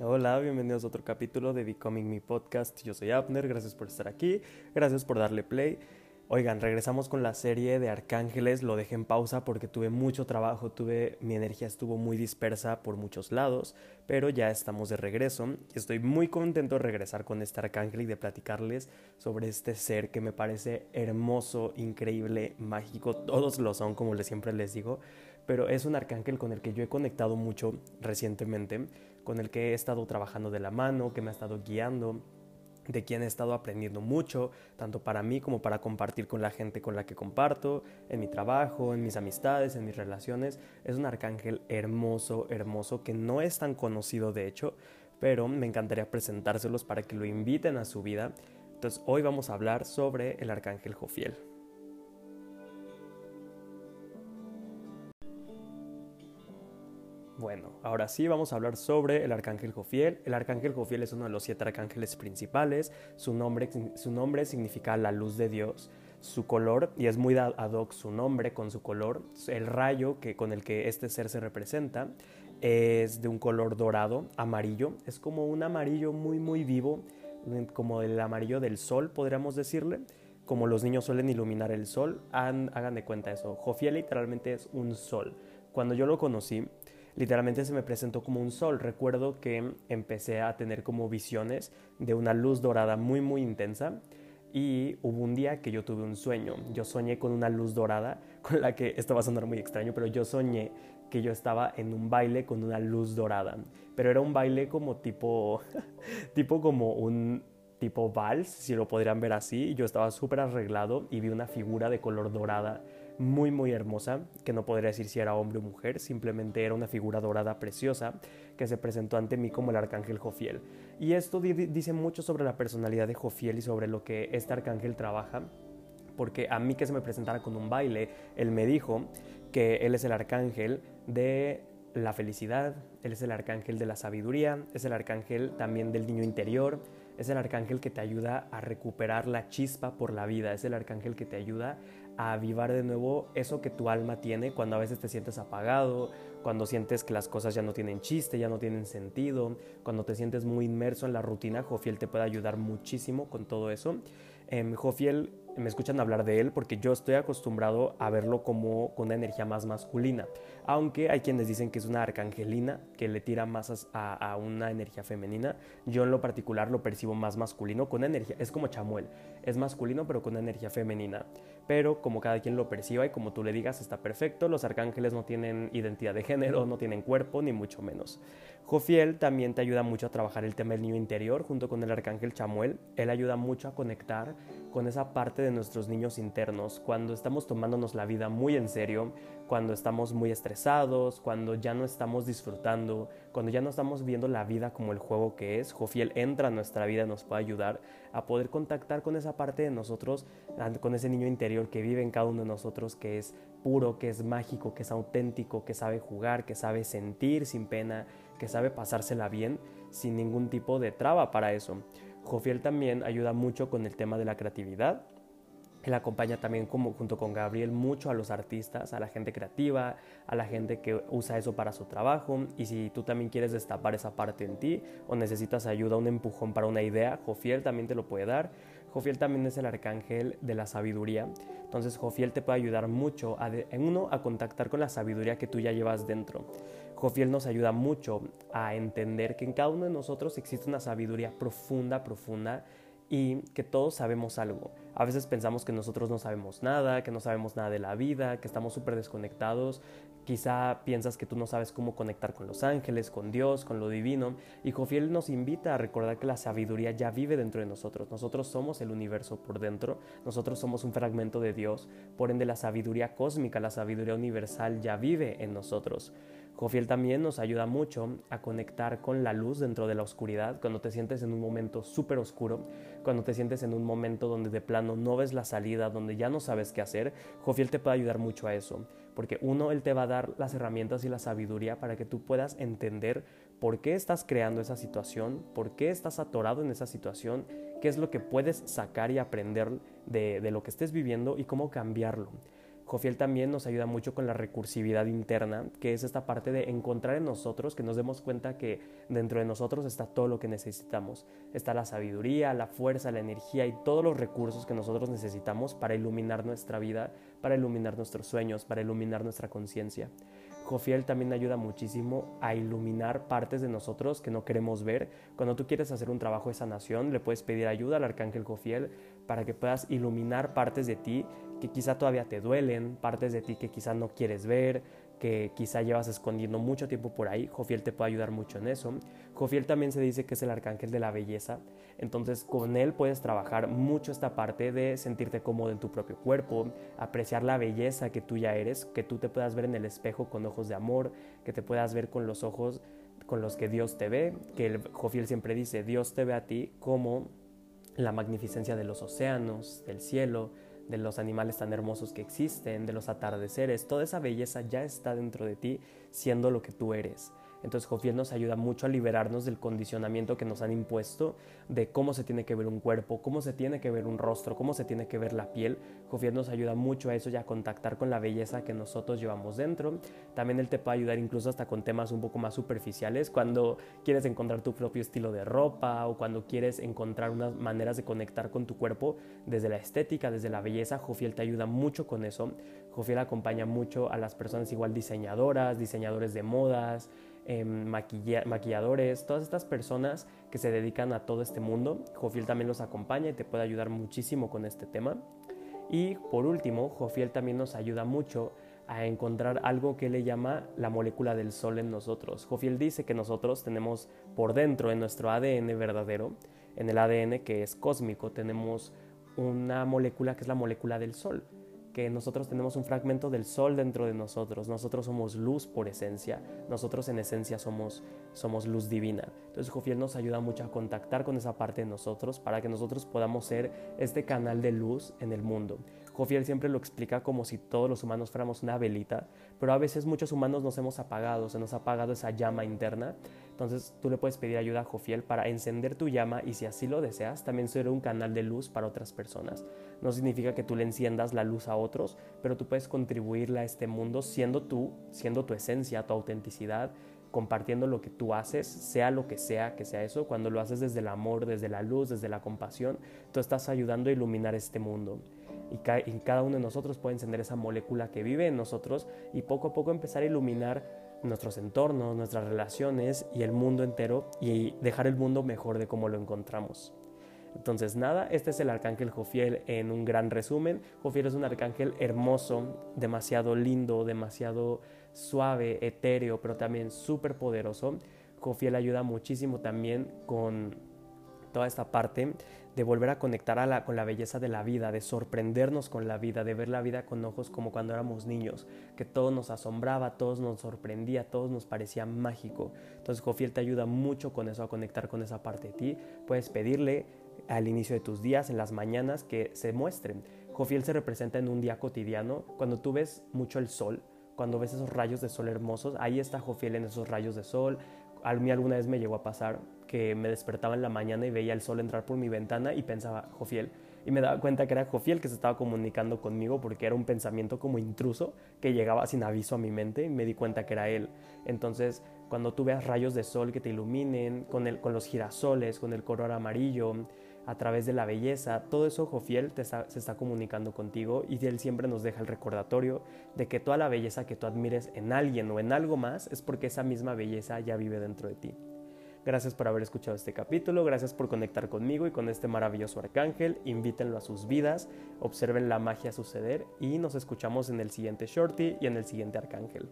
Hola, bienvenidos a otro capítulo de Becoming Me Podcast. Yo soy Abner, gracias por estar aquí, gracias por darle play. Oigan, regresamos con la serie de Arcángeles, lo dejé en pausa porque tuve mucho trabajo, tuve mi energía estuvo muy dispersa por muchos lados, pero ya estamos de regreso estoy muy contento de regresar con este arcángel y de platicarles sobre este ser que me parece hermoso, increíble, mágico, todos lo son como siempre les digo, pero es un arcángel con el que yo he conectado mucho recientemente con el que he estado trabajando de la mano, que me ha estado guiando, de quien he estado aprendiendo mucho, tanto para mí como para compartir con la gente con la que comparto, en mi trabajo, en mis amistades, en mis relaciones. Es un arcángel hermoso, hermoso, que no es tan conocido de hecho, pero me encantaría presentárselos para que lo inviten a su vida. Entonces hoy vamos a hablar sobre el arcángel Jofiel. Bueno, ahora sí vamos a hablar sobre el arcángel Jofiel. El arcángel Jofiel es uno de los siete arcángeles principales. Su nombre, su nombre significa la luz de Dios. Su color, y es muy ad hoc su nombre con su color, el rayo que, con el que este ser se representa, es de un color dorado, amarillo. Es como un amarillo muy, muy vivo, como el amarillo del sol, podríamos decirle. Como los niños suelen iluminar el sol, hagan de cuenta eso. Jofiel literalmente es un sol. Cuando yo lo conocí, literalmente se me presentó como un sol. Recuerdo que empecé a tener como visiones de una luz dorada muy muy intensa y hubo un día que yo tuve un sueño. Yo soñé con una luz dorada con la que esto va sonar muy extraño, pero yo soñé que yo estaba en un baile con una luz dorada, pero era un baile como tipo tipo como un tipo vals, si lo podrían ver así. Yo estaba súper arreglado y vi una figura de color dorada muy muy hermosa, que no podría decir si era hombre o mujer, simplemente era una figura dorada preciosa que se presentó ante mí como el arcángel Jofiel. Y esto dice mucho sobre la personalidad de Jofiel y sobre lo que este arcángel trabaja, porque a mí que se me presentara con un baile, él me dijo que él es el arcángel de la felicidad, él es el arcángel de la sabiduría, es el arcángel también del niño interior, es el arcángel que te ayuda a recuperar la chispa por la vida, es el arcángel que te ayuda a avivar de nuevo eso que tu alma tiene cuando a veces te sientes apagado, cuando sientes que las cosas ya no tienen chiste, ya no tienen sentido, cuando te sientes muy inmerso en la rutina, Jofiel te puede ayudar muchísimo con todo eso. Eh, Jofiel, me escuchan hablar de él porque yo estoy acostumbrado a verlo como con una energía más masculina, aunque hay quienes dicen que es una arcangelina que le tira más a, una energía femenina. Yo en lo particular lo percibo más masculino con energía, es como Chamuel, es masculino pero con energía femenina. Pero como cada quien lo perciba y como tú le digas está perfecto, los arcángeles no tienen identidad de género, no tienen cuerpo ni mucho menos. Jofiel también te ayuda mucho a trabajar el tema del niño interior junto con el arcángel Chamuel. Él ayuda mucho a conectar con esa parte de nuestros niños internos cuando estamos tomándonos la vida muy en serio, cuando estamos muy estresados, cuando ya no estamos disfrutando, cuando ya no estamos viendo la vida como el juego que es. Jofiel entra a nuestra vida nos puede ayudar a poder contactar con esa parte de nosotros, con ese niño interior que vive en cada uno de nosotros, que es puro, que es mágico, que es auténtico, que sabe jugar, que sabe sentir sin pena que sabe pasársela bien sin ningún tipo de traba para eso. Jofiel también ayuda mucho con el tema de la creatividad. Él acompaña también como, junto con Gabriel mucho a los artistas, a la gente creativa, a la gente que usa eso para su trabajo. Y si tú también quieres destapar esa parte en ti o necesitas ayuda, un empujón para una idea, Jofiel también te lo puede dar. Jofiel también es el arcángel de la sabiduría. Entonces Jofiel te puede ayudar mucho a uno a contactar con la sabiduría que tú ya llevas dentro. Jofiel nos ayuda mucho a entender que en cada uno de nosotros existe una sabiduría profunda, profunda y que todos sabemos algo. A veces pensamos que nosotros no sabemos nada, que no sabemos nada de la vida, que estamos súper desconectados. Quizá piensas que tú no sabes cómo conectar con los ángeles, con Dios, con lo divino. Y Jofiel nos invita a recordar que la sabiduría ya vive dentro de nosotros. Nosotros somos el universo por dentro. Nosotros somos un fragmento de Dios. Por ende, la sabiduría cósmica, la sabiduría universal ya vive en nosotros. Jofiel también nos ayuda mucho a conectar con la luz dentro de la oscuridad, cuando te sientes en un momento súper oscuro, cuando te sientes en un momento donde de plano no ves la salida, donde ya no sabes qué hacer, Jofiel te puede ayudar mucho a eso, porque uno, él te va a dar las herramientas y la sabiduría para que tú puedas entender por qué estás creando esa situación, por qué estás atorado en esa situación, qué es lo que puedes sacar y aprender de, de lo que estés viviendo y cómo cambiarlo. Jofiel también nos ayuda mucho con la recursividad interna, que es esta parte de encontrar en nosotros, que nos demos cuenta que dentro de nosotros está todo lo que necesitamos. Está la sabiduría, la fuerza, la energía y todos los recursos que nosotros necesitamos para iluminar nuestra vida, para iluminar nuestros sueños, para iluminar nuestra conciencia. Jofiel también ayuda muchísimo a iluminar partes de nosotros que no queremos ver. Cuando tú quieres hacer un trabajo de sanación, le puedes pedir ayuda al arcángel Jofiel para que puedas iluminar partes de ti que quizá todavía te duelen, partes de ti que quizá no quieres ver, que quizá llevas escondiendo mucho tiempo por ahí. Jofiel te puede ayudar mucho en eso. Jofiel también se dice que es el arcángel de la belleza, entonces con él puedes trabajar mucho esta parte de sentirte cómodo en tu propio cuerpo, apreciar la belleza que tú ya eres, que tú te puedas ver en el espejo con ojos de amor, que te puedas ver con los ojos con los que Dios te ve, que el Jofiel siempre dice, Dios te ve a ti como la magnificencia de los océanos, del cielo, de los animales tan hermosos que existen, de los atardeceres, toda esa belleza ya está dentro de ti siendo lo que tú eres. Entonces Jofiel nos ayuda mucho a liberarnos del condicionamiento que nos han impuesto de cómo se tiene que ver un cuerpo, cómo se tiene que ver un rostro, cómo se tiene que ver la piel. Jofiel nos ayuda mucho a eso y a contactar con la belleza que nosotros llevamos dentro. También él te puede ayudar incluso hasta con temas un poco más superficiales, cuando quieres encontrar tu propio estilo de ropa o cuando quieres encontrar unas maneras de conectar con tu cuerpo desde la estética, desde la belleza. Jofiel te ayuda mucho con eso. Jofiel acompaña mucho a las personas igual diseñadoras, diseñadores de modas, Em, maquilladores, todas estas personas que se dedican a todo este mundo. Jofiel también los acompaña y te puede ayudar muchísimo con este tema. Y por último, Jofiel también nos ayuda mucho a encontrar algo que le llama la molécula del sol en nosotros. Jofiel dice que nosotros tenemos por dentro en nuestro ADN verdadero, en el ADN que es cósmico, tenemos una molécula que es la molécula del sol que nosotros tenemos un fragmento del sol dentro de nosotros. Nosotros somos luz por esencia. Nosotros en esencia somos, somos luz divina. Entonces Jofiel nos ayuda mucho a contactar con esa parte de nosotros para que nosotros podamos ser este canal de luz en el mundo. Jofiel siempre lo explica como si todos los humanos fuéramos una velita, pero a veces muchos humanos nos hemos apagado, se nos ha apagado esa llama interna. Entonces tú le puedes pedir ayuda a Jofiel para encender tu llama y si así lo deseas, también ser un canal de luz para otras personas. No significa que tú le enciendas la luz a otros, pero tú puedes contribuirle a este mundo siendo tú, siendo tu esencia, tu autenticidad, compartiendo lo que tú haces, sea lo que sea que sea eso, cuando lo haces desde el amor, desde la luz, desde la compasión, tú estás ayudando a iluminar este mundo y, cada uno de nosotros puede encender esa molécula que vive en nosotros y poco a poco empezar a iluminar nuestros entornos, nuestras relaciones y el mundo entero y dejar el mundo mejor de como lo encontramos. Entonces nada, este es el arcángel Jofiel en un gran resumen. Jofiel es un arcángel hermoso, demasiado lindo, demasiado suave, etéreo, pero también súper poderoso. Jofiel ayuda muchísimo también con toda esta parte de volver a conectar con la belleza de la vida, de sorprendernos con la vida, de ver la vida con ojos como cuando éramos niños, que todo nos asombraba, todo nos sorprendía, todo nos parecía mágico. Entonces Jofiel te ayuda mucho con eso, a conectar con esa parte de ti. Puedes pedirle al inicio de tus días, en las mañanas, que se muestren. Jofiel se representa en un día cotidiano, cuando tú ves mucho el sol, cuando ves esos rayos de sol hermosos, ahí está Jofiel en esos rayos de sol. A mí alguna vez me llegó a pasar que me despertaba en la mañana y veía el sol entrar por mi ventana y pensaba, Jofiel. Y me daba cuenta que era Jofiel que se estaba comunicando conmigo porque era un pensamiento como intruso que llegaba sin aviso a mi mente y me di cuenta que era él. Entonces, cuando tú veas rayos de sol que te iluminen, con, el, con los girasoles, con el color amarillo, a través de la belleza, todo eso Jofiel te se está comunicando contigo y él siempre nos deja el recordatorio de que toda la belleza que tú admires en alguien o en algo más es porque esa misma belleza ya vive dentro de ti. Gracias por haber escuchado este capítulo, gracias por conectar conmigo y con este maravilloso arcángel. Invítenlo a sus vidas, observen la magia suceder y nos escuchamos en el siguiente shorty y en el siguiente arcángel.